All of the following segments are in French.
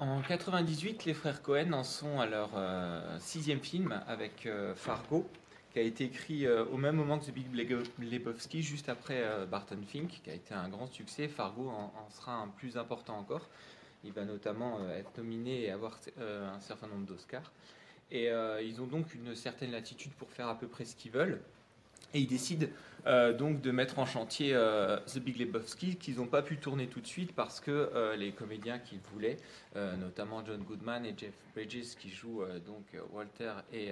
En 98, les frères Cohen en sont à leur euh, sixième film avec euh, Fargo, qui a été écrit euh, au même moment que The Big Lebowski, juste après Barton Fink, qui a été un grand succès. Fargo en, en sera un plus important encore. Il va notamment être nominé et avoir un certain nombre d'Oscars. Et ils ont donc une certaine latitude pour faire à peu près ce qu'ils veulent. Et ils décident euh, donc de mettre en chantier euh, The Big Lebowski, qu'ils n'ont pas pu tourner tout de suite parce que euh, les comédiens qu'ils voulaient, notamment John Goodman et Jeff Bridges, qui jouent donc Walter et,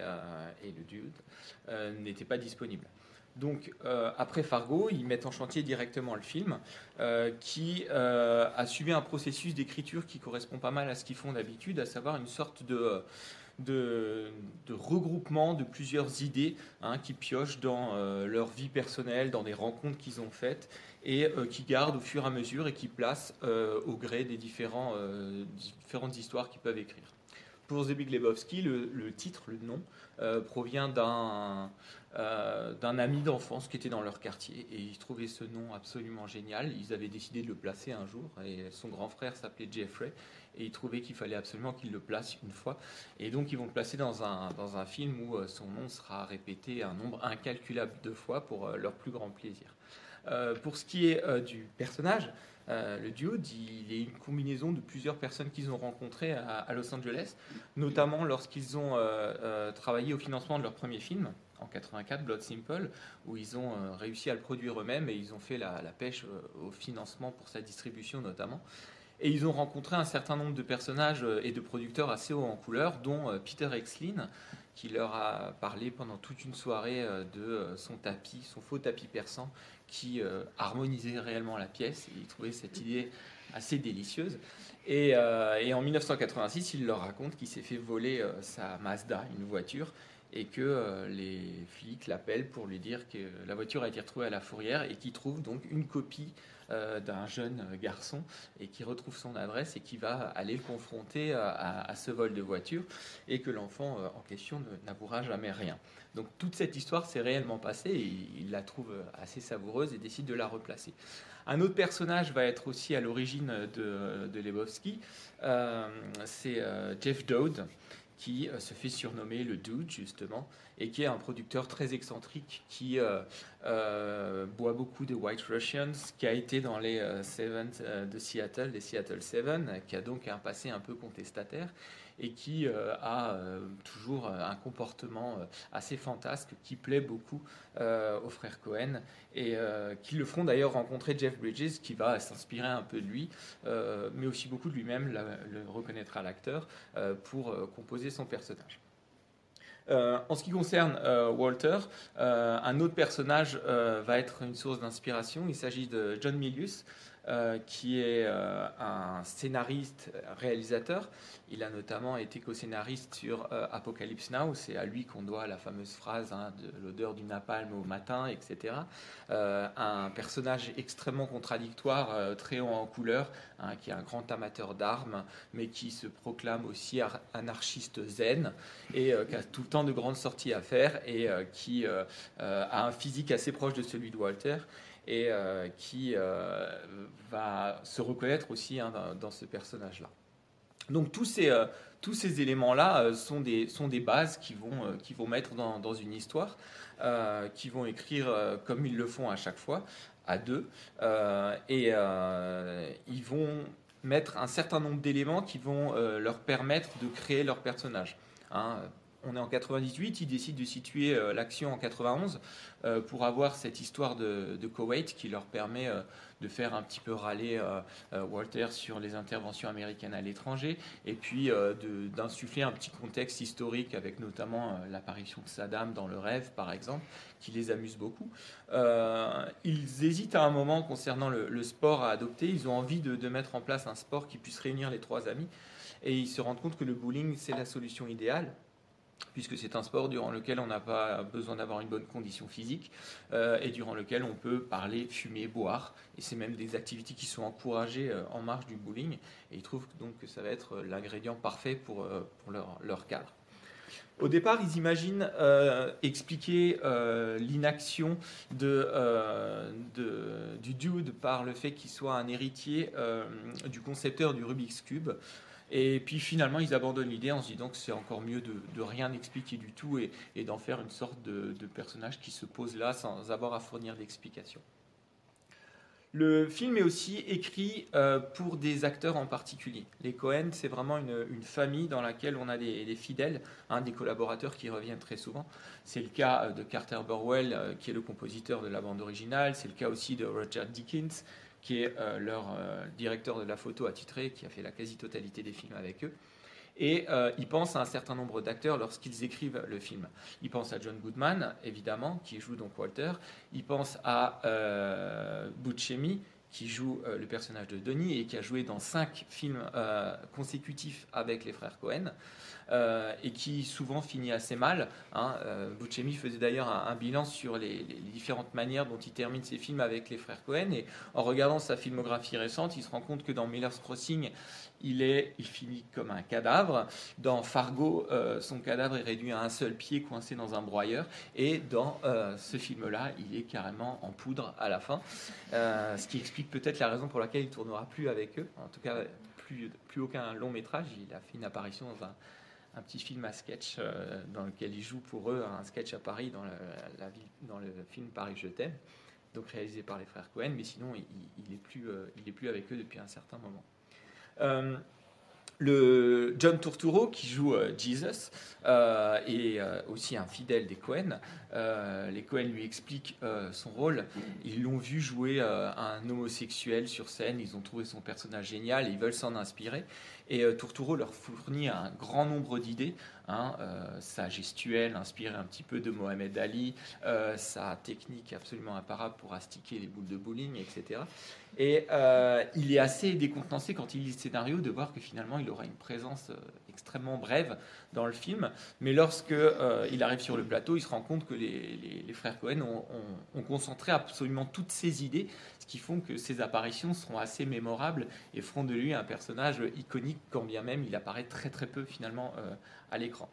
et le Dude, n'étaient pas disponibles. Donc après Fargo, ils mettent en chantier directement le film, qui a suivi un processus d'écriture qui correspond pas mal à ce qu'ils font d'habitude, à savoir une sorte de de, regroupement de plusieurs idées hein, qui piochent dans euh, leur vie personnelle, dans des rencontres qu'ils ont faites et euh, qui gardent au fur et à mesure et qui placent euh, au gré des différentes histoires qu'ils peuvent écrire. Pour Zebig Lebowski, le, titre, le nom, provient d'un d'un ami d'enfance qui était dans leur quartier et ils trouvaient ce nom absolument génial. Ils avaient décidé de le placer un jour et son grand frère s'appelait Jeffrey et ils trouvaient qu'il fallait absolument qu'ils le placent une fois. Et donc ils vont le placer dans un, dans un film où euh, son nom sera répété un nombre incalculable de fois pour euh, leur plus grand plaisir. Euh, pour ce qui est du personnage, le duo, il est une combinaison de plusieurs personnes qu'ils ont rencontrées à, Los Angeles, notamment lorsqu'ils ont travaillé au financement de leur premier film en 84, Blood Simple, où ils ont réussi à le produire eux-mêmes et ils ont fait la, pêche au financement pour sa distribution notamment. Et ils ont rencontré un certain nombre de personnages euh, et de producteurs assez hauts en couleur, dont euh, Peter Exlin, qui leur a parlé pendant toute une soirée euh, de son tapis, son faux tapis persan, qui harmonisait réellement la pièce. Et ils trouvaient cette idée assez délicieuse. Et, et en 1986, il leur raconte qu'il s'est fait voler sa Mazda, une voiture, et que les flics l'appellent pour lui dire que la voiture a été retrouvée à la fourrière et qu'il trouve donc une copie euh, d'un jeune garçon et qui retrouve son adresse et qui va aller le confronter à, ce vol de voiture et que l'enfant euh, en question n'avouera jamais rien. Donc toute cette histoire s'est réellement passée et il la trouve assez savoureuse et décide de la replacer. Un autre personnage va être aussi à l'origine de, Lebowski, euh, c'est Jeff Dowd, qui se fait surnommer le Dude, justement, et qui est un producteur très excentrique qui euh, euh, boit beaucoup de White Russians, qui a été dans les euh, Seven de Seattle, les Seattle Seven, qui a donc un passé un peu contestataire et qui a toujours un comportement assez fantasque qui plaît beaucoup aux frères Cohen et qui le feront d'ailleurs rencontrer Jeff Bridges qui va s'inspirer un peu de lui mais aussi beaucoup de lui-même, le reconnaîtra l'acteur, pour composer son personnage. Euh, en ce qui concerne euh, Walter, euh, un autre personnage va être une source d'inspiration. Il s'agit de John Milius, qui est un scénariste, réalisateur, il a notamment été co-scénariste sur euh, Apocalypse Now. C'est à lui qu'on doit la fameuse phrase hein, de l'odeur du napalm au matin, etc. Euh, un personnage extrêmement contradictoire, euh, très haut en couleur, hein, qui est un grand amateur d'armes, mais qui se proclame aussi anarchiste zen et qui a tout le temps de grandes sorties à faire et qui a un physique assez proche de celui de Walter et qui va se reconnaître aussi hein, dans ce personnage-là. Donc tous ces, euh, ces éléments-là euh, sont, des, sont des bases qui vont, euh, qui vont mettre dans, dans une histoire, qui vont écrire comme ils le font à chaque fois, à deux, et ils vont mettre un certain nombre d'éléments qui vont leur permettre de créer leur personnage. Hein on est en 98, ils décident de situer euh, l'action en 91 euh, pour avoir cette histoire de, de, Koweït qui leur permet euh, de faire un petit peu râler Walter sur les interventions américaines à l'étranger et puis d'insuffler un petit contexte historique avec notamment l'apparition de Saddam dans le rêve par exemple qui les amuse beaucoup. ils hésitent à un moment concernant le, sport à adopter, ils ont envie de, de mettre en place un sport qui puisse réunir les trois amis et ils se rendent compte que le bowling c'est la solution idéale puisque c'est un sport durant lequel on n'a pas besoin d'avoir une bonne condition physique euh, et durant lequel on peut parler, fumer, boire. Et c'est même des activités qui sont encouragées euh, en marge du bowling. Et ils trouvent donc que ça va être l'ingrédient parfait pour, euh, leur, cadre. Au départ, ils imaginent expliquer l'inaction de, du dude par le fait qu'il soit un héritier du concepteur du Rubik's Cube Et puis finalement, ils abandonnent l'idée en se disant que c'est encore mieux de, rien expliquer du tout et, d'en faire une sorte de, personnage qui se pose là sans avoir à fournir d'explications. Le film est aussi écrit euh, pour des acteurs en particulier. Les Cohen, c'est vraiment une, famille dans laquelle on a des, fidèles, hein, des collaborateurs qui reviennent très souvent. C'est le cas euh, de Carter Burwell, euh, qui est le compositeur de la bande originale. C'est le cas aussi de Roger Dickens, qui est leur directeur de la photo attitré, qui a fait la quasi-totalité des films avec eux. Et euh, ils pensent à un certain nombre d'acteurs lorsqu'ils écrivent le film. Ils pensent à John Goodman, évidemment, qui joue donc Walter. Ils pensent à euh, Buscemi, qui joue euh, le personnage de Denis et qui a joué dans cinq films euh, consécutifs avec les frères Cohen. Et qui souvent finit assez mal. Hein. Buscemi faisait d'ailleurs un, bilan sur les, différentes manières dont il termine ses films avec les frères Cohen. Et en regardant sa filmographie récente, il se rend compte que dans Miller's Crossing, il, est, il finit comme un cadavre. Dans Fargo, euh, son cadavre est réduit à un seul pied coincé dans un broyeur. Et dans euh, ce film-là, il est carrément en poudre à la fin. Euh, ce qui explique peut-être la raison pour laquelle il ne tournera plus avec eux. En tout cas, plus, plus aucun long métrage. Il a fait une apparition dans un, petit film à sketch dans lequel il joue pour eux un sketch à Paris dans, le film Paris Je t'aime, donc réalisé par les frères Cohen, mais sinon il n'est est plus, avec eux depuis un certain moment. Euh, le John Turturro qui joue euh, Jesus euh, est aussi un fidèle des Cohen. les Cohen lui expliquent son rôle. Ils l'ont vu jouer un homosexuel sur scène. Ils ont trouvé son personnage génial. Et ils veulent s'en inspirer. Et Turturro leur fournit un grand nombre d'idées. Hein, sa gestuelle inspirée un petit peu de Mohamed Ali, sa technique absolument imparable pour astiquer les boules de bowling, etc. Et euh, il est assez décontenancé quand il lit le scénario de voir que finalement il aura une présence euh, extrêmement brève dans le film. Mais lorsque euh, il arrive sur le plateau, il se rend compte que les, frères Cohen ont, concentré absolument toutes ses idées, ce qui font que ses apparitions seront assez mémorables et feront de lui un personnage iconique, quand bien même il apparaît très très peu finalement à l'écran.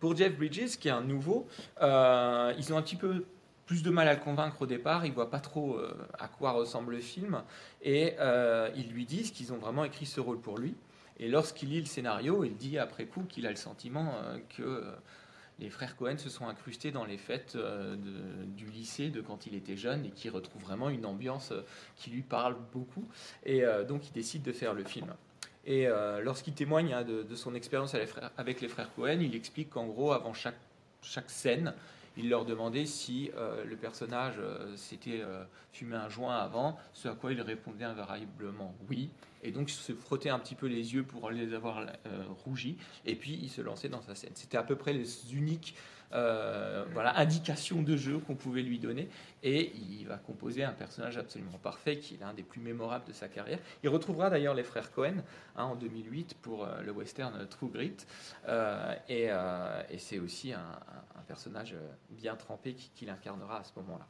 Pour Jeff Bridges, qui est un nouveau, ils ont un petit peu plus de mal à le convaincre au départ, il voit pas trop euh, à quoi ressemble le film, et euh, ils lui disent qu'ils ont vraiment écrit ce rôle pour lui. Et lorsqu'il lit le scénario, il dit après coup qu'il a le sentiment euh, que les frères Cohen se sont incrustés dans les fêtes du lycée de quand il était jeune et qu'il retrouve vraiment une ambiance qui lui parle beaucoup. Et donc il décide de faire le film. Et lorsqu'il témoigne hein, de, son expérience avec les frères Cohen, il explique qu'en gros, avant chaque scène, il leur demandait si euh, le personnage euh, s'était euh, fumé un joint avant, ce à quoi il répondait invariablement oui. Et donc il se frottait un petit peu les yeux pour les avoir rougis, et puis il se lançait dans sa scène. C'était à peu près les uniques euh, voilà, indication de jeu qu'on pouvait lui donner. Et il va composer un personnage absolument parfait, qui est l'un des plus mémorables de sa carrière. Il retrouvera d'ailleurs les frères Cohen hein, en 2008 pour euh, le western True Grit. Euh, et, c'est aussi un, personnage bien trempé qu'il incarnera à ce moment-là.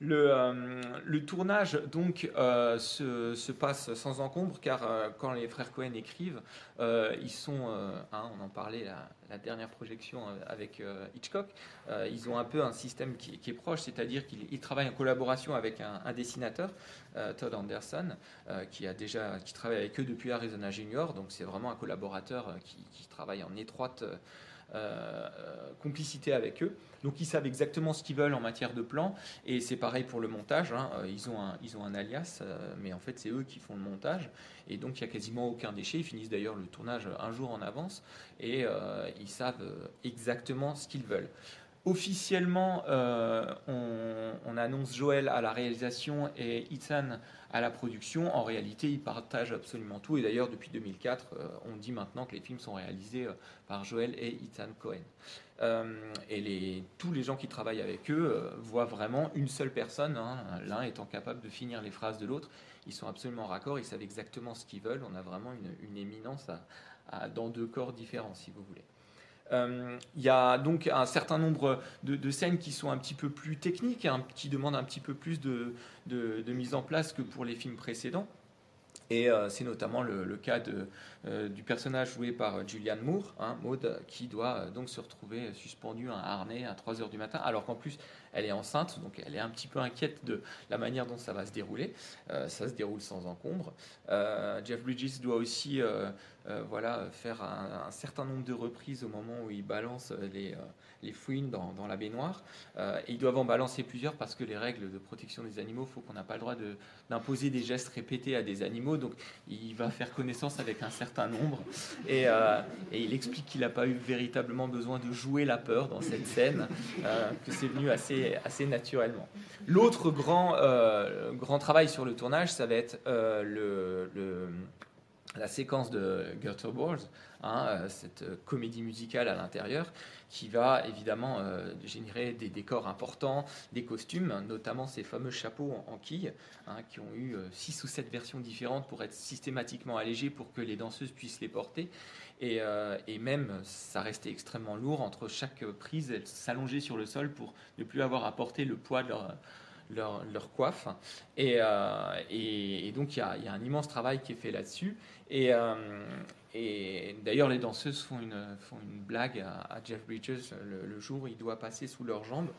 Euh, le, tournage donc euh, se, passe sans encombre car euh, quand les frères Cohen écrivent, ils sont, hein, on en parlait la, dernière projection avec Hitchcock, ils ont un peu un système qui, est proche, c'est-à-dire qu'ils travaillent en collaboration avec un, dessinateur, Todd Anderson, qui a déjà qui travaille avec eux depuis Arizona Junior, donc c'est vraiment un collaborateur qui, qui travaille en étroite complicité avec eux. Donc ils savent exactement ce qu'ils veulent en matière de plan. Et c'est pareil pour le montage. Hein. Euh, ils, ont un, ils ont un alias, euh, mais en fait c'est eux qui font le montage. Et donc il n'y a quasiment aucun déchet. Ils finissent d'ailleurs le tournage un jour en avance. Et ils savent exactement ce qu'ils veulent. Officiellement, on, on, annonce Joël à la réalisation et Ethan à la production. En réalité, ils partagent absolument tout. Et d'ailleurs, depuis 2004, euh, on dit maintenant que les films sont réalisés euh, par Joel et Ethan Cohen. Euh, et tous les gens qui travaillent avec eux voient vraiment une seule personne, hein, l'un étant capable de finir les phrases de l'autre. Ils sont absolument raccords, ils savent exactement ce qu'ils veulent. On a vraiment une, éminence dans deux corps différents, si vous voulez. Euh, il y a donc un certain nombre de, scènes qui sont un petit peu plus techniques, hein, qui demandent un petit peu plus de, mise en place que pour les films précédents. Et euh, c'est notamment le, cas euh, du personnage joué par Julianne Moore, hein, Maud, qui doit donc se retrouver suspendu à un harnais à 3 heures du matin, alors qu'en plus elle est enceinte, donc elle est un petit peu inquiète de la manière dont ça va se dérouler. ça se déroule sans encombre. Jeff Bridges doit aussi voilà, faire un, certain nombre de reprises au moment où il balance les, les fouines dans, la baignoire. et ils doivent en balancer plusieurs parce que les règles de protection des animaux, faut qu'on n'a pas le droit d'imposer des gestes répétés à des animaux. Donc il va faire connaissance avec un certain nombre. Et, et il explique qu'il n'a pas eu véritablement besoin de jouer la peur dans cette scène, euh, que c'est venu assez, assez naturellement. L'autre grand, euh, grand travail sur le tournage, ça va être euh, le, la séquence de Balls, hein, cette comédie musicale à l'intérieur, qui va évidemment générer des décors importants, des costumes, notamment ces fameux chapeaux en, quilles, hein, qui ont eu six ou sept versions différentes pour être systématiquement allégés pour que les danseuses puissent les porter. Euh, et, même, ça restait extrêmement lourd. Entre chaque prise, elles s'allongeaient sur le sol pour ne plus avoir à porter le poids de leur, leur, coiffe. Euh, et, et, donc, il y, a, un immense travail qui est fait là-dessus. Et, euh, et d'ailleurs, les danseuses font une, font une blague à, Jeff Bridges le, jour où il doit passer sous leurs jambes.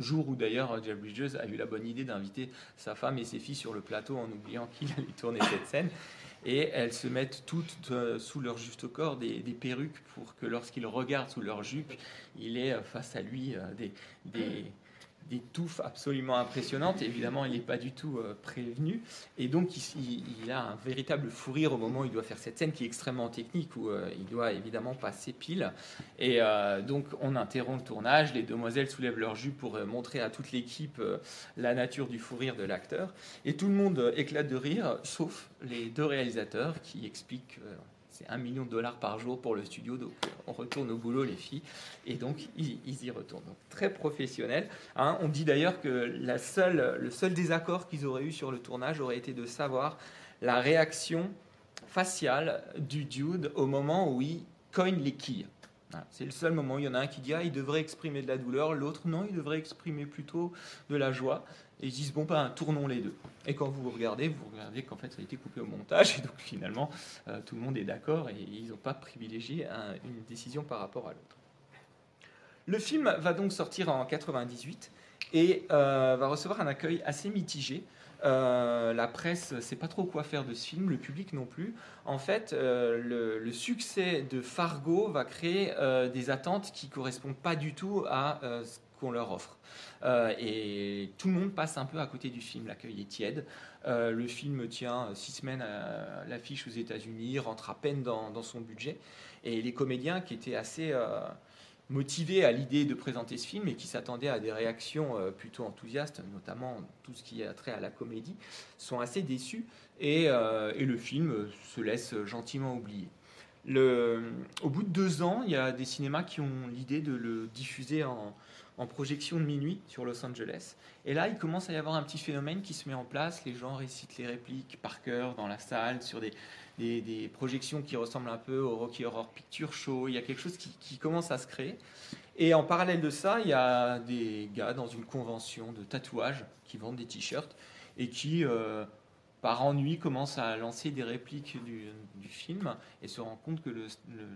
Jour où d'ailleurs Jeff Bridges a eu la bonne idée d'inviter sa femme et ses filles sur le plateau en oubliant qu'il allait tourner cette scène et elles se mettent toutes euh, sous leur juste corps des, perruques pour que lorsqu'il regarde sous leur jupe, il ait face à lui des, des touffes absolument impressionnantes. Évidemment, il n'est pas du tout euh, prévenu. Et donc, il, a un véritable fou rire au moment où il doit faire cette scène qui est extrêmement technique, où euh, il doit évidemment passer pile. Et euh, donc, on interrompt le tournage. Les demoiselles soulèvent leur jupe pour montrer à toute l'équipe la nature du fou rire de l'acteur. Et tout le monde éclate de rire, sauf les deux réalisateurs qui expliquent c'est un million de dollars par jour pour le studio, donc euh, on retourne au boulot les filles, et donc ils, y retournent. Donc très professionnel. Hein. On dit d'ailleurs que le seul désaccord qu'ils auraient eu sur le tournage aurait été de savoir la réaction faciale du dude au moment où il cogne les quilles. C'est le seul moment où il y en a un qui dit ah, il devrait exprimer de la douleur, l'autre non, il devrait exprimer plutôt de la joie. Et ils disent bon ben tournons les deux. Et quand vous regardez, vous regardez qu'en fait ça a été coupé au montage et donc finalement euh, tout le monde est d'accord et ils n'ont pas privilégié une décision par rapport à l'autre. Le film va donc sortir en 98 et euh, va recevoir un accueil assez mitigé. Euh, la presse ne sait pas trop quoi faire de ce film, le public non plus. En fait, le, le, succès de Fargo va créer des attentes qui correspondent pas du tout à ce qu'on leur offre. Euh, et tout le monde passe un peu à côté du film. L'accueil est tiède. Euh, le film tient six semaines à l'affiche aux États-Unis, rentre à peine dans, son budget. Et les comédiens qui étaient assez euh, motivés à l'idée de présenter ce film et qui s'attendaient à des réactions plutôt enthousiastes, notamment tout ce qui a trait à la comédie, sont assez déçus et, et le film se laisse gentiment oublier. Au bout de deux ans, il y a des cinémas qui ont l'idée de le diffuser en, en projection de minuit sur Los Angeles. Et là, il commence à y avoir un petit phénomène qui se met en place. Les gens récitent les répliques par cœur dans la salle, sur des, des, projections qui ressemblent un peu au Rocky Horror Picture Show. Il y a quelque chose qui, commence à se créer. Et en parallèle de ça, il y a des gars dans une convention de tatouage qui vendent des t-shirts et qui... Euh, par ennui, commence à lancer des répliques du, film et se rend compte que le,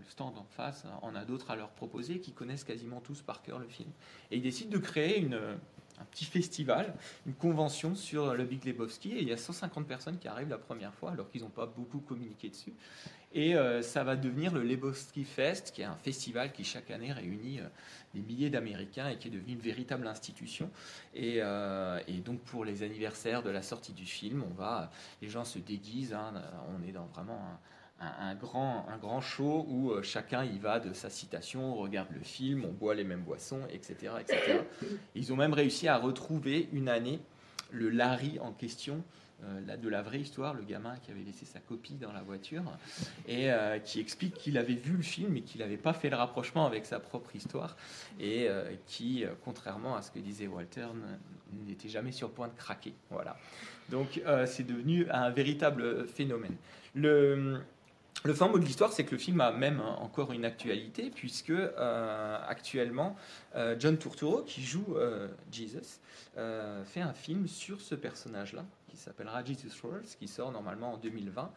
stand en face en a d'autres à leur proposer qui connaissent quasiment tous par cœur le film. Et il décide de créer une, un petit festival, une convention sur le Big Lebowski et il y a 150 personnes qui arrivent la première fois alors qu'ils n'ont pas beaucoup communiqué dessus. Et euh, ça va devenir le Lebowski Fest, qui est un festival qui chaque année réunit euh, des milliers d'Américains et qui est devenu une véritable institution. Euh, et, donc pour les anniversaires de la sortie du film, on va, les gens se déguisent. Hein, on est dans vraiment un, grand, un grand show où chacun y va de sa citation, on regarde le film, on boit les mêmes boissons, etc., etc. Ils ont même réussi à retrouver une année le Larry en question euh, de la vraie histoire, le gamin qui avait laissé sa copie dans la voiture, et euh, qui explique qu'il avait vu le film et qu'il n'avait pas fait le rapprochement avec sa propre histoire, et euh, qui, contrairement à ce que disait Walter, n'était jamais sur le point de craquer. Voilà. Donc c'est devenu un véritable phénomène. Le, le fin mot de l'histoire, c'est que le film a même encore une actualité, puisque actuellement, John Turturro, qui joue Jesus, fait un film sur ce personnage-là, qui s'appellera Jesus Rolls, qui sort normalement en 2020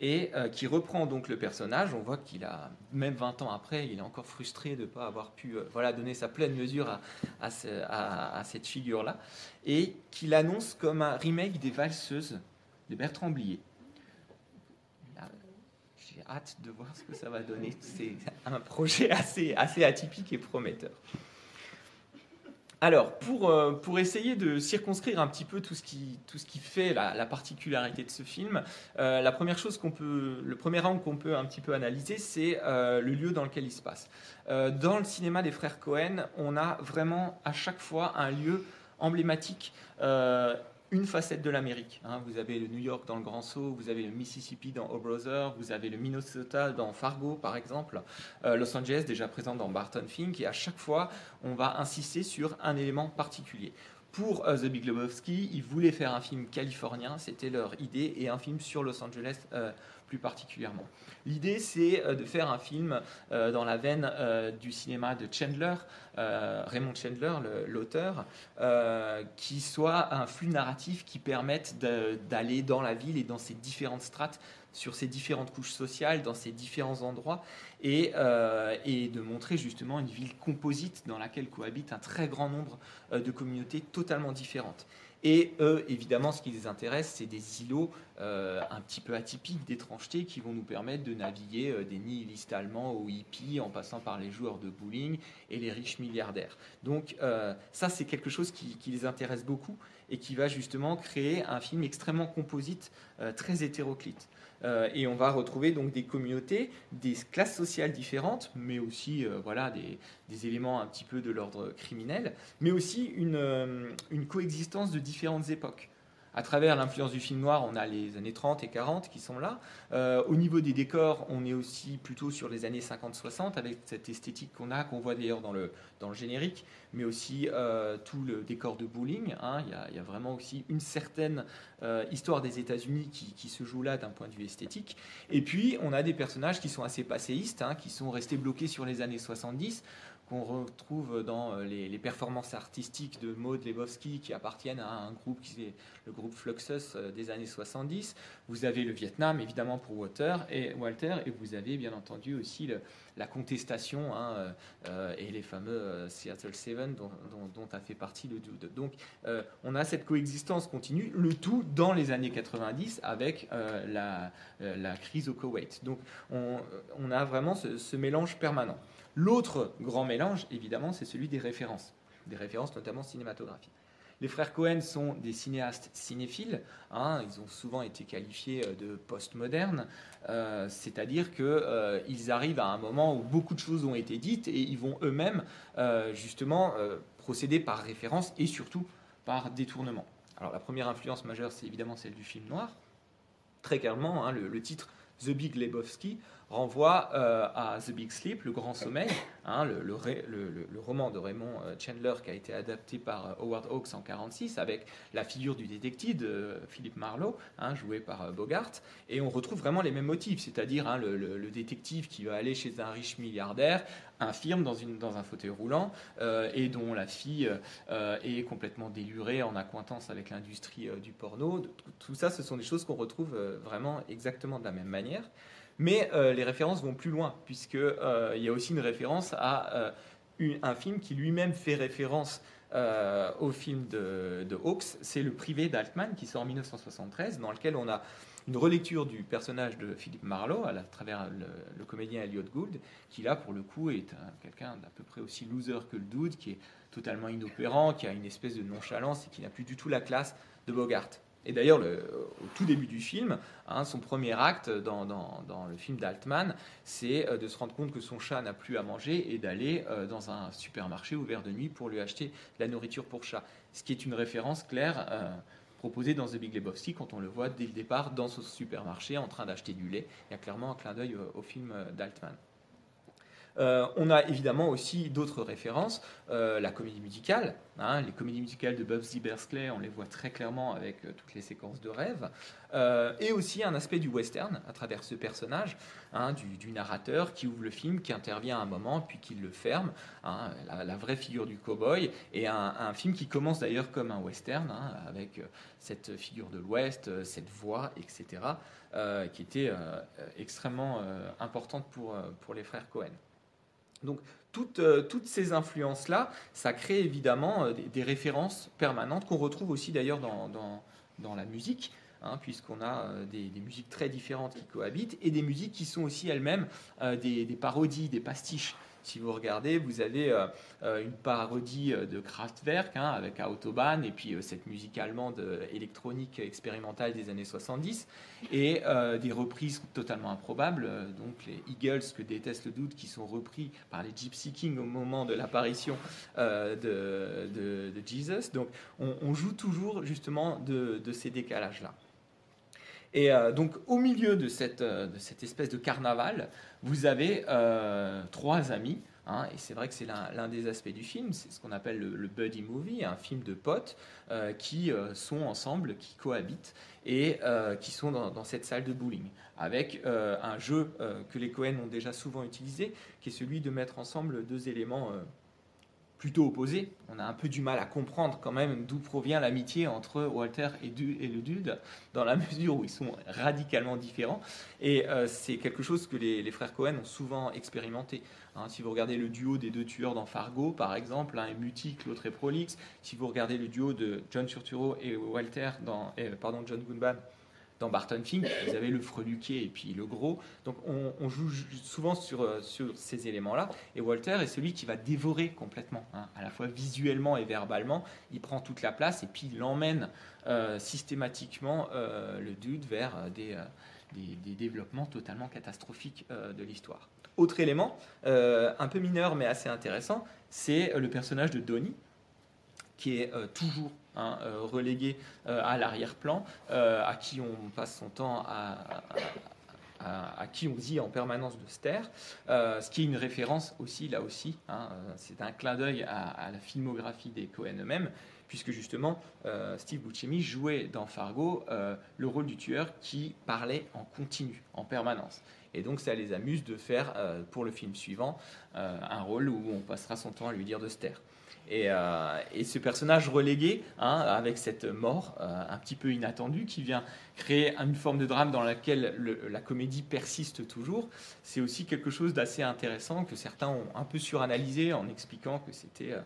et euh, qui reprend donc le personnage. On voit qu'il a, même 20 ans après, il est encore frustré de ne pas avoir pu euh, voilà, donner sa pleine mesure à, à, cette figure-là, et qu'il annonce comme un remake des Valseuses de Bertrand Blier. J'ai hâte de voir ce que ça va donner. C'est un projet assez, assez atypique et prometteur. Alors, pour, euh, pour essayer de circonscrire un petit peu tout ce qui, fait la, particularité de ce film, euh, le premier angle qu'on peut un petit peu analyser, c'est euh, le lieu dans lequel il se passe. dans le cinéma des frères Cohen, on a vraiment à chaque fois un lieu emblématique une facette de l'Amérique. Hein. Vous avez le New York dans le Grand Saut, vous avez le Mississippi dans O Brother, vous avez le Minnesota dans Fargo par exemple, euh, Los Angeles déjà présent dans Barton Fink, et à chaque fois on va insister sur un élément particulier. Pour euh, The Big Lebowski, ils voulaient faire un film californien, c'était leur idée, et un film sur Los Angeles euh, plus particulièrement. L'idée, c'est euh, de faire un film dans la veine du cinéma de Chandler, Raymond Chandler, l'auteur, qui soit un flux narratif qui permette d'aller dans la ville et dans ses différentes strates sur ces différentes couches sociales, dans ces différents endroits, et, et, de montrer justement une ville composite dans laquelle cohabitent un très grand nombre de communautés totalement différentes. Et eux, évidemment, ce qui les intéresse, c'est des îlots euh, un petit peu atypiques d'étrangeté qui vont nous permettre de naviguer euh, des nihilistes allemands aux hippies en passant par les joueurs de bowling et les riches milliardaires. Donc euh, ça, c'est quelque chose qui, les intéresse beaucoup et qui va justement créer un film extrêmement composite, très hétéroclite. Et on va retrouver donc des communautés, des classes sociales différentes, mais aussi voilà, des, éléments un petit peu de l'ordre criminel, mais aussi une coexistence de différentes époques. À travers l'influence du film noir, on a les années 30 et 40 qui sont là. Euh, au niveau des décors, on est aussi plutôt sur les années 50-60 avec cette esthétique qu'on a, qu'on voit d'ailleurs dans le, dans le générique, mais aussi euh, tout le décor de bowling. Hein. Il, y a, vraiment aussi une certaine euh, histoire des États-Unis qui, se joue là d'un point de vue esthétique. Et puis, on a des personnages qui sont assez passéistes, hein, qui sont restés bloqués sur les années 70 qu'on retrouve dans euh, les, performances artistiques de Maud Lebowski qui appartiennent à un groupe qui est le groupe Fluxus euh, des années 70. Vous avez le Vietnam évidemment pour Walter et Walter et vous avez bien entendu aussi la contestation hein, euh, et les fameux Seattle Seven dont, a fait partie le Dude. Donc on a cette coexistence continue, le tout dans les années 90 avec la, crise au Koweït. Donc on, on a vraiment ce mélange permanent. L'autre grand mélange, évidemment, c'est celui des références, des références notamment cinématographiques. Les frères Cohen sont des cinéastes cinéphiles, hein, ils ont souvent été qualifiés euh, de postmodernes, euh, c'est-à-dire qu'ils euh, arrivent à un moment où beaucoup de choses ont été dites et ils vont eux-mêmes justement procéder par référence et surtout par détournement. Alors la première influence majeure, c'est évidemment celle du film noir. Très clairement, hein, le, titre The Big Lebowski renvoie euh, à The Big Sleep, le grand sommeil, hein, le, roman de Raymond euh, Chandler qui a été adapté par euh, Howard Hawks en 1946 avec la figure du détective de Philip Marlowe, hein, joué par Bogart, et on retrouve vraiment les mêmes motifs, c'est-à-dire hein, le, détective qui va aller chez un riche milliardaire, infirme dans un fauteuil roulant, et dont la fille est complètement délurée en accointance avec l'industrie du porno. Tout ça, ce sont des choses qu'on retrouve vraiment exactement de la même manière. Mais euh, les références vont plus loin, puisqu'il euh, y a aussi une référence à euh, un film qui lui-même fait référence au film de, Hawks. C'est Le Privé d'Altman, qui sort en 1973, dans lequel on a une relecture du personnage de Philippe Marlowe à, travers le, comédien Elliot Gould, qui là, pour le coup, est quelqu'un d'à peu près aussi loser que le dude, qui est totalement inopérant, qui a une espèce de nonchalance et qui n'a plus du tout la classe de Bogart. Et d'ailleurs, au tout début du film, hein, son premier acte dans, le film d'Altman, c'est euh, de se rendre compte que son chat n'a plus à manger et d'aller euh, dans un supermarché ouvert de nuit pour lui acheter la nourriture pour chat. Ce qui est une référence claire euh, proposée dans The Big Lebowski quand on le voit dès le départ dans ce supermarché en train d'acheter du lait. Il y a clairement un clin d'œil au film d'Altman. Euh, on a évidemment aussi d'autres références, euh, la comédie musicale. Hein, les comédies musicales de Bubsy Berkeley, on les voit très clairement avec euh, toutes les séquences de rêve. et aussi un aspect du western à travers ce personnage, hein, du, narrateur qui ouvre le film, qui intervient à un moment, puis qui le ferme, hein, la, vraie figure du cowboy, et un, film qui commence d'ailleurs comme un western, avec cette figure de l'Ouest, cette voix, etc., qui était extrêmement importante pour, pour les frères Cohen. Donc toutes, toutes ces influences-là, ça crée évidemment des, références permanentes qu'on retrouve aussi d'ailleurs dans, la musique. Hein, puisqu'on a euh, des, musiques très différentes qui cohabitent et des musiques qui sont aussi elles-mêmes euh, des, parodies, des pastiches. Si vous regardez, vous avez euh, une parodie de Kraftwerk hein, avec Autobahn et puis cette musique allemande électronique expérimentale des années 70 et des reprises totalement improbables, donc les Eagles que déteste le doute qui sont repris par les Gypsy Kings au moment de l'apparition de, de, Jesus. Donc on, joue toujours justement de ces décalages-là. Et euh, donc, au milieu de cette, euh, de cette, espèce de carnaval, vous avez euh, trois amis. Hein, et c'est vrai que c'est l'un des aspects du film, c'est ce qu'on appelle le, buddy movie, un film de potes qui sont ensemble, qui cohabitent et qui sont dans, dans, cette salle de bowling, avec un jeu que les Cohen ont déjà souvent utilisé, qui est celui de mettre ensemble deux éléments plutôt opposés. On a un peu du mal à comprendre quand même d'où provient l'amitié entre Walter et, le Dude, dans la mesure où ils sont radicalement différents. Et euh, c'est quelque chose que les, frères Cohen ont souvent expérimenté. Hein. si vous regardez le duo des deux tueurs dans Fargo, par exemple, l'un est mutique, l'autre est prolixe. Si vous regardez le duo de John Turturro et Walter dans, pardon, John Goodman dans Barton Fink, vous avez le freluquet et puis le gros. Donc on, joue souvent sur, euh, sur ces éléments-là. Et Walter est celui qui va dévorer complètement, hein, à la fois visuellement et verbalement. Il prend toute la place et puis il emmène euh, systématiquement euh, le dude vers des, des, développements totalement catastrophiques de l'histoire. Autre élément, un peu mineur mais assez intéressant, c'est le personnage de Donnie, qui est toujours Hein, euh, relégué euh, à l'arrière-plan, euh, à qui on passe son temps à, à, qui on dit en permanence de se ce qui est une référence aussi, là aussi, hein, c'est un clin d'œil à, la filmographie des Cohen eux-mêmes, puisque justement Steve Buscemi jouait dans Fargo le rôle du tueur qui parlait en continu, en permanence. Et donc ça les amuse de faire pour le film suivant un rôle où on passera son temps à lui dire de se. Euh, et, ce personnage relégué, hein, avec cette mort euh, un petit peu inattendue, qui vient créer une forme de drame dans laquelle la comédie persiste toujours, c'est aussi quelque chose d'assez intéressant que certains ont un peu suranalysé en expliquant que c'était euh,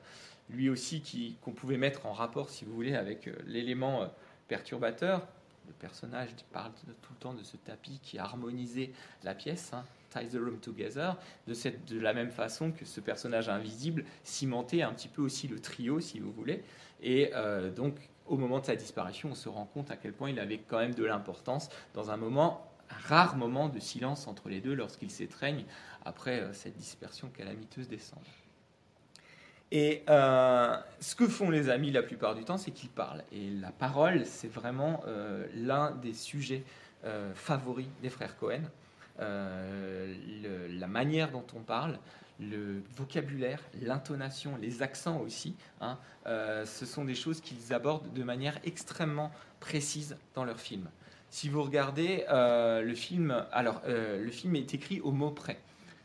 lui aussi qu'on pouvait mettre en rapport, si vous voulez, avec l'élément perturbateur. Le personnage parle tout le temps de ce tapis qui harmonisait la pièce. Hein. The Room Together, de, cette, de la même façon que ce personnage invisible cimentait un petit peu aussi le trio, si vous voulez. Et euh, donc, au moment de sa disparition, on se rend compte à quel point il avait quand même de l'importance dans un moment, un rare moment de silence entre les deux lorsqu'ils s'étreignent après euh, cette dispersion calamiteuse des cendres. Et euh, ce que font les amis la plupart du temps, c'est qu'ils parlent. Et la parole, c'est vraiment l'un des sujets favoris des frères Cohen. Euh, la manière dont on parle, le vocabulaire, l'intonation, les accents aussi, hein, euh, ce sont des choses qu'ils abordent de manière extrêmement précise dans leur film. Si vous regardez euh, le film, alors le film est écrit au mot près.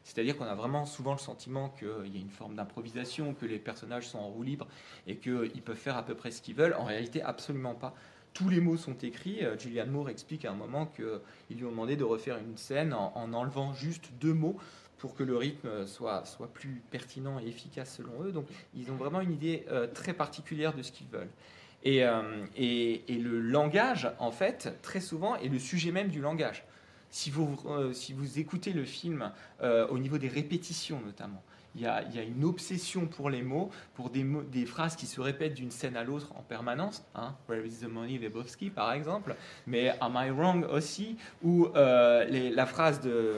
C'est-à-dire qu'on a vraiment souvent le sentiment qu'il y a une forme d'improvisation, que les personnages sont en roue libre et qu'ils peuvent faire à peu près ce qu'ils veulent. En réalité, absolument pas tous les mots sont écrits. Euh, Julian Moore explique à un moment qu'ils lui ont demandé de refaire une scène en, enlevant juste deux mots pour que le rythme soit, soit plus pertinent et efficace selon eux. Donc ils ont vraiment une idée euh, très particulière de ce qu'ils veulent. Euh, et, et, le langage, en fait, très souvent, est le sujet même du langage. Si vous, si vous écoutez le film au niveau des répétitions notamment, il y, a, une obsession pour les mots, pour des, phrases qui se répètent d'une scène à l'autre en permanence. Hein. Where is the money, Lebowski, par exemple. Mais Am I wrong aussi Ou euh, la phrase de,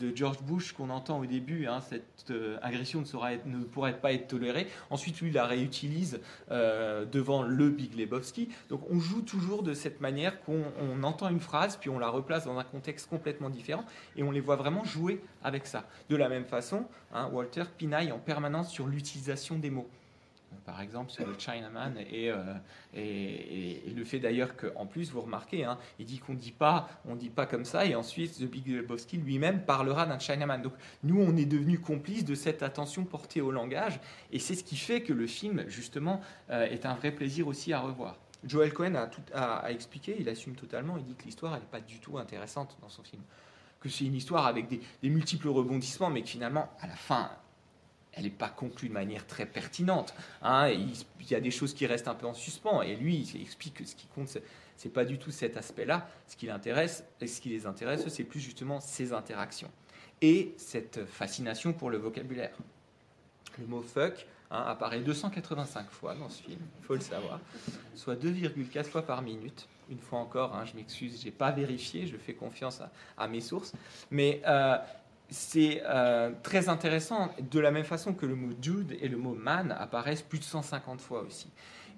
de George Bush qu'on entend au début, hein, cette euh, agression ne, sera ne, pourrait pas être tolérée. Ensuite, lui, la réutilise euh, devant le Big Lebowski. Donc, on joue toujours de cette manière qu'on entend une phrase, puis on la replace dans un contexte complètement différent, et on les voit vraiment jouer avec ça. De la même façon, hein, Walter pinaille en permanence sur l'utilisation des mots. par exemple sur le Chinaman et, et, le fait d'ailleurs qu'en plus vous remarquez, hein, il dit qu'on dit pas, on dit pas comme ça et ensuite The Big Lebowski lui-même parlera d'un Chinaman. Donc nous on est devenus complices de cette attention portée au langage et c'est ce qui fait que le film justement est un vrai plaisir aussi à revoir. Joel Cohen a, tout, a, expliqué, il assume totalement, il dit que l'histoire n'est pas du tout intéressante dans son film. Que c'est une histoire avec des, multiples rebondissements, mais que finalement, à la fin, elle n'est pas conclue de manière très pertinente. Hein. Il, y a des choses qui restent un peu en suspens. Et lui, il explique que ce qui compte, c'est pas du tout cet aspect-là. Ce qui l'intéresse, et ce qui les intéresse, c'est plus justement ces interactions et cette fascination pour le vocabulaire. Le mot fuck, Hein, apparaît 285 fois dans ce film, il faut le savoir, soit 2,4 fois par minute. Une fois encore, hein, je m'excuse, je n'ai pas vérifié, je fais confiance à, mes sources. Mais euh, c'est euh, très intéressant, de la même façon que le mot dude et le mot man apparaissent plus de 150 fois aussi.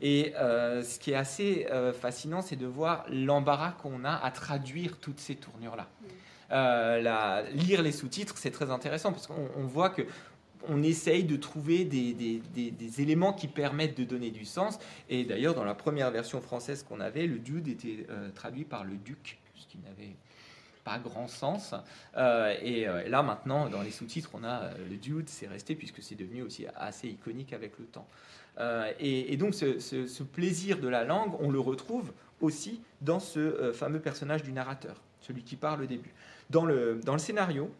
Et euh, ce qui est assez fascinant, c'est de voir l'embarras qu'on a à traduire toutes ces tournures-là. lire les sous-titres, c'est très intéressant parce qu'on voit que on essaye de trouver des, éléments qui permettent de donner du sens. Et d'ailleurs, dans la première version française qu'on avait, le dude était euh, traduit par le duc, ce n'avait pas grand sens. Euh, et euh, là, maintenant, dans les sous-titres, on a le dude, c'est resté puisque c'est devenu aussi assez iconique avec le temps. Et, donc, ce, plaisir de la langue, on le retrouve aussi dans ce fameux personnage du narrateur, celui qui parle au début. Dans le, dans le scénario,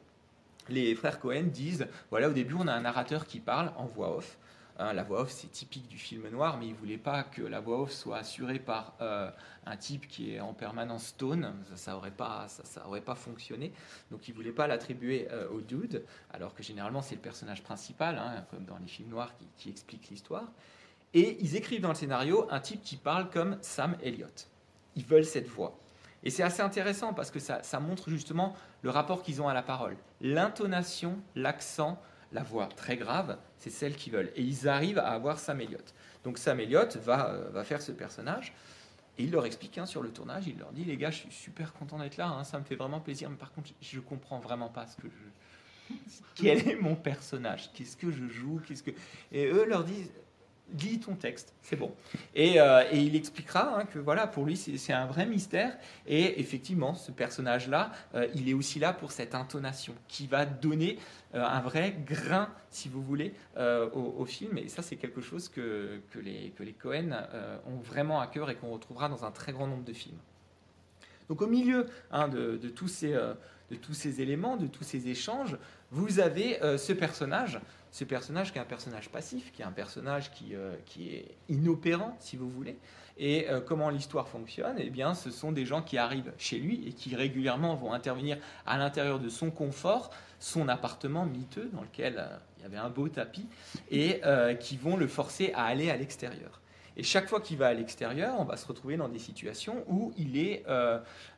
les frères Cohen disent voilà, au début, on a un narrateur qui parle en voix off. Hein, la voix off, c'est typique du film noir, mais ils ne voulaient pas que la voix off soit assurée par euh, un type qui est en permanence stone. Ça n'aurait pas, ça, aurait pas fonctionné. Donc ils ne voulaient pas l'attribuer euh, au dude, alors que généralement, c'est le personnage principal, hein, comme dans les films noirs qui, expliquent l'histoire. Et ils écrivent dans le scénario un type qui parle comme Sam Elliott. Ils veulent cette voix. Et c'est assez intéressant parce que ça, montre justement le rapport qu'ils ont à la parole. L'intonation, l'accent, la voix très grave, c'est celle qu'ils veulent. Et ils arrivent à avoir Sam Elliott. Donc Sam Elliott va, euh, va faire ce personnage. Et il leur explique hein, sur le tournage, il leur dit les gars, je suis super content d'être là, hein, ça me fait vraiment plaisir, mais par contre, je comprends vraiment pas ce que je. Quel est mon personnage Qu'est-ce que je joue Qu'est-ce que Et eux leur disent lis ton texte, c'est bon. Et, euh, il expliquera hein, que voilà, pour lui, c'est un vrai mystère. Et effectivement, ce personnage-là, euh, il est aussi là pour cette intonation qui va donner euh, un vrai grain, si vous voulez, au, film. Et ça, c'est quelque chose que, que, les, que les Cohen ont vraiment à cœur et qu'on retrouvera dans un très grand nombre de films. Donc au milieu hein, de, de, tous ces, éléments, de tous ces échanges, vous avez ce personnage ce personnage qui est un personnage passif, qui est un personnage qui, euh, est inopérant, si vous voulez. Et euh, comment l'histoire fonctionne? Eh bien, ce sont des gens qui arrivent chez lui et qui régulièrement vont intervenir à l'intérieur de son confort, son appartement miteux dans lequel euh, il y avait un beau tapis, et qui vont le forcer à aller à l'extérieur. Et chaque fois qu'il va à l'extérieur, on va se retrouver dans des situations où il est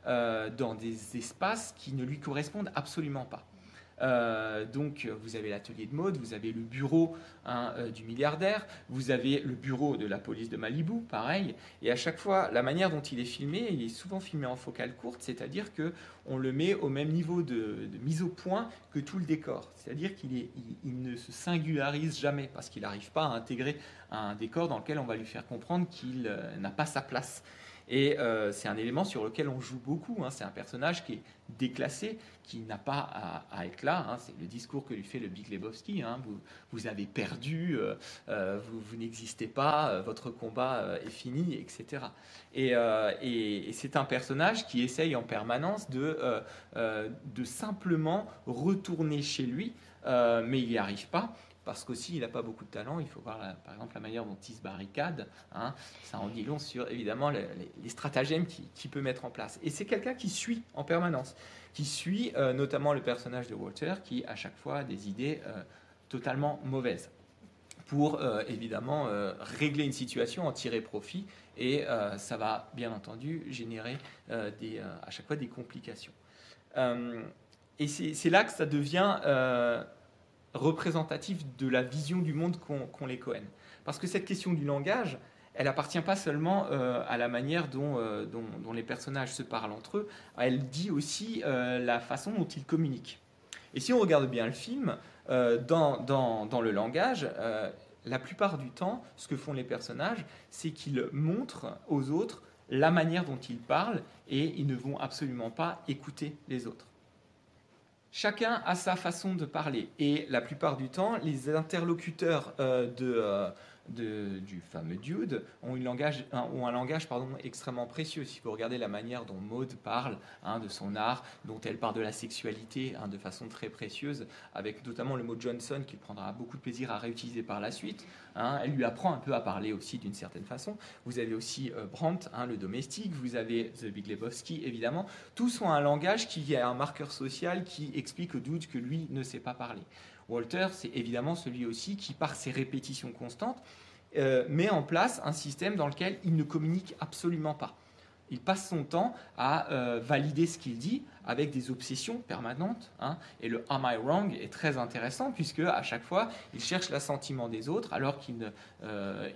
dans des espaces qui ne lui correspondent absolument pas. Euh, donc, vous avez l'atelier de mode, vous avez le bureau hein, euh, du milliardaire, vous avez le bureau de la police de Malibu, pareil. Et à chaque fois, la manière dont il est filmé, il est souvent filmé en focale courte, c'est-à-dire que on le met au même niveau de, mise au point que tout le décor. C'est-à-dire qu'il il, ne se singularise jamais parce qu'il n'arrive pas à intégrer un décor dans lequel on va lui faire comprendre qu'il euh, n'a pas sa place. Et euh, c'est un élément sur lequel on joue beaucoup. Hein. C'est un personnage qui est déclassé, qui n'a pas à, être là. Hein. C'est le discours que lui fait le Big Lebowski. Hein. Vous, avez perdu, euh, euh, vous, n'existez pas, votre combat est fini, etc. Et, c'est un personnage qui essaye en permanence de simplement retourner chez lui, mais il n'y arrive pas parce qu'aussi il n'a pas beaucoup de talent. Il faut voir par exemple la manière dont il se barricade. Hein. ça en dit long sur évidemment les, stratagèmes qu'il peut mettre en place. Et c'est quelqu'un qui suit en permanence, qui suit euh, notamment le personnage de Walter qui à chaque fois a des idées euh, totalement mauvaises pour euh, évidemment régler une situation, en tirer profit, et ça va bien entendu générer à chaque fois des complications. et c'est là que ça devient représentatif de la vision du monde qu'ont les Cohen. Parce que cette question du langage, elle appartient pas seulement euh, à la manière euh, dont, les personnages se parlent entre eux, elle dit aussi euh, la façon dont ils communiquent. Et si on regarde bien le film, dans, le langage, la plupart du temps, ce que font les personnages, c'est qu'ils montrent aux autres la manière dont ils parlent et ils ne vont absolument pas écouter les autres. Chacun a sa façon de parler. Et la plupart du temps, les interlocuteurs euh, de, euh, du fameux Dude ont, un langage, pardon, extrêmement précieux. Si vous regardez la manière dont Maud parle hein, de son art, dont elle parle de la sexualité hein, de façon très précieuse, avec notamment le mot Johnson qu'il prendra beaucoup de plaisir à réutiliser par la suite, hein, elle lui apprend un peu à parler aussi d'une certaine façon. Vous avez aussi euh, Brandt, le domestique, vous avez The Big Lebowski, évidemment. Tous ont un langage qui est un marqueur social qui explique au Dude que lui ne sait pas parler. Walter, c'est évidemment celui aussi qui, par ses répétitions constantes, euh, met en place un système dans lequel il ne communique absolument pas. Il passe son temps à euh, valider ce qu'il dit, avec des obsessions permanentes. Hein. Et le Am I wrong est très intéressant puisque à chaque fois, il cherche l'assentiment des autres alors qu'il euh,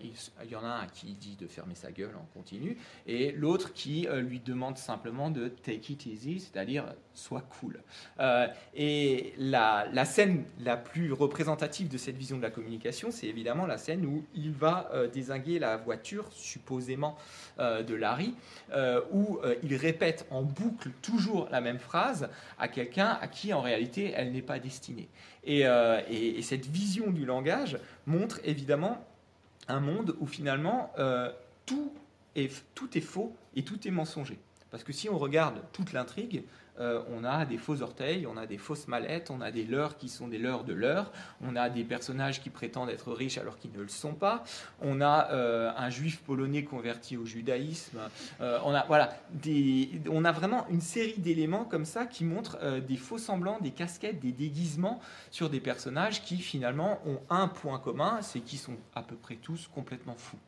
y en a un qui dit de fermer sa gueule en continu et l'autre qui euh, lui demande simplement de take it easy, c'est-à-dire sois cool. Euh, et la, la, scène la plus représentative de cette vision de la communication, c'est évidemment la scène où il va désinguer la voiture, supposément de Larry, où il répète en boucle toujours la même phrase à quelqu'un à qui en réalité elle n'est pas destinée. Euh, et, cette vision du langage montre évidemment un monde où finalement euh, tout, est, tout est faux et tout est mensonger. Parce que si on regarde toute l'intrigue, euh, on a des faux orteils, on a des fausses mallettes, on a des leurres qui sont des leurres de leurres, on a des personnages qui prétendent être riches alors qu'ils ne le sont pas, on a euh, un juif polonais converti au judaïsme, euh, on, a, voilà, on a vraiment une série d'éléments comme ça qui montrent des faux semblants, des casquettes, des déguisements sur des personnages qui finalement ont un point commun, c'est qu'ils sont à peu près tous complètement fous.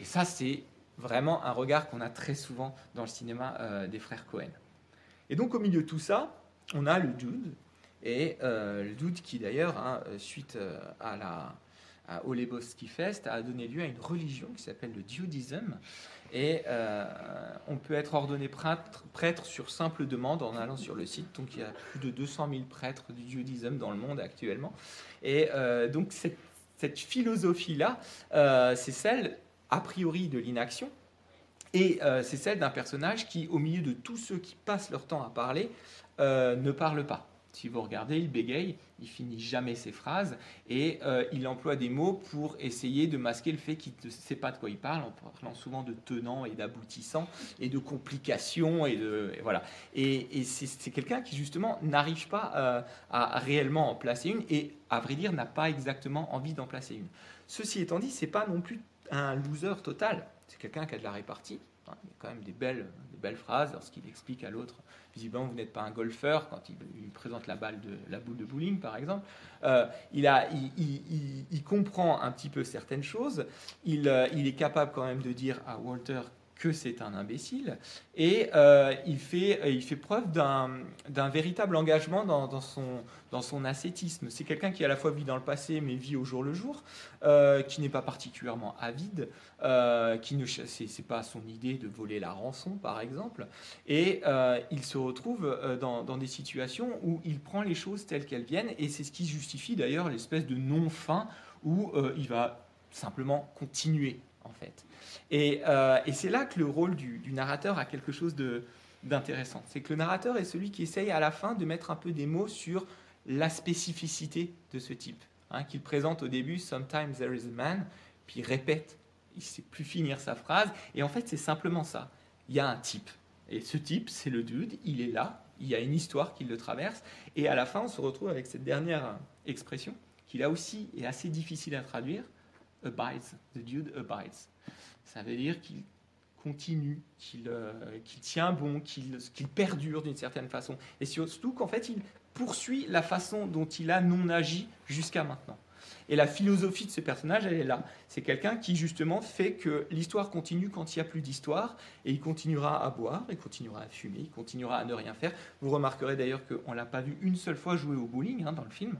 Et ça, c'est vraiment un regard qu'on a très souvent dans le cinéma des frères Cohen. Et donc au milieu de tout ça, on a le dude, et euh, le dude qui d'ailleurs, hein, suite euh, à la, Lebowski Fest, a donné lieu à une religion qui s'appelle le dudisme. Et euh, on peut être ordonné prêtre, sur simple demande en allant sur le site. Donc il y a plus de 200 000 prêtres du dudisme dans le monde actuellement. Et donc cette philosophie-là, c'est celle, a priori, de l'inaction, et euh, c'est celle d'un personnage qui, au milieu de tous ceux qui passent leur temps à parler, euh, ne parle pas. Si vous regardez, il bégaye, il finit jamais ses phrases et euh, il emploie des mots pour essayer de masquer le fait qu'il ne sait pas de quoi il parle, en parlant souvent de tenants et d'aboutissants et de complications et de voilà. Et, c'est quelqu'un qui justement n'arrive pas à réellement en placer une et à vrai dire n'a pas exactement envie d'en placer une. Ceci étant dit, c'est pas non plus un loser total c'est quelqu'un qui a de la répartie. il y a quand même des belles, des belles phrases lorsqu'il explique à l'autre, visiblement vous n'êtes pas un golfeur, quand il, lui présente la, balle de, la boule de bowling par exemple. Euh, il, a, il, comprend un petit peu certaines choses, il, euh, il, est capable quand même de dire à Walter que c'est un imbécile, et euh, il, fait, il fait preuve d'un véritable engagement dans, son, dans son ascétisme. C'est quelqu'un qui à la fois vit dans le passé, mais vit au jour le jour, euh, qui n'est pas particulièrement avide, euh, qui ne c'est pas son idée de voler la rançon, par exemple, et il se retrouve dans, dans, des situations où il prend les choses telles qu'elles viennent, et c'est ce qui justifie d'ailleurs l'espèce de non-fin où il va simplement continuer, en fait. Euh, et, c'est là que le rôle du, narrateur a quelque chose d'intéressant. C'est que le narrateur est celui qui essaye à la fin de mettre un peu des mots sur la spécificité de ce type. Hein, qu'il présente au début, Sometimes there is a man, puis il répète, il ne sait plus finir sa phrase. Et en fait, c'est simplement ça. Il y a un type. Et ce type, c'est le dude, il est là, il y a une histoire qui le traverse. Et à la fin, on se retrouve avec cette dernière expression, qui là aussi est assez difficile à traduire, abides, the dude abides. Ça veut dire qu'il continue, qu'il euh, tient bon, qu'il perdure d'une certaine façon. Et surtout qu'en fait, il poursuit la façon dont il a non agi jusqu'à maintenant. Et la philosophie de ce personnage, elle est là. C'est quelqu'un qui justement fait que l'histoire continue quand il n'y a plus d'histoire, et il continuera à boire, il continuera à fumer, il continuera à ne rien faire. Vous remarquerez d'ailleurs qu'on ne l'a pas vu une seule fois jouer au bowling hein, dans le film.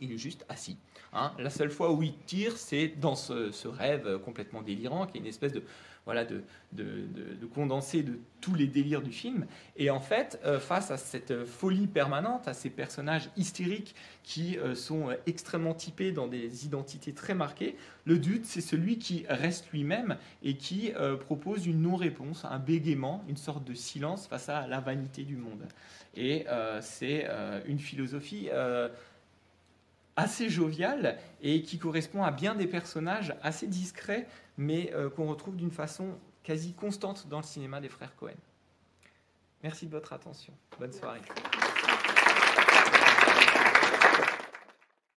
Il est juste assis. Hein. La seule fois où il tire, c'est dans ce, rêve complètement délirant, qui est une espèce de, voilà, de, de, de, condensé de tous les délires du film. Et en fait, euh, face à cette folie permanente, à ces personnages hystériques qui euh, sont extrêmement typés dans des identités très marquées, le dude, c'est celui qui reste lui-même et qui euh, propose une non-réponse, un bégaiement, une sorte de silence face à la vanité du monde. Et c'est une philosophie assez joviale et qui correspond à bien des personnages assez discrets mais euh, qu'on retrouve d'une façon quasi constante dans le cinéma des frères Cohen. Merci de votre attention. Bonne soirée.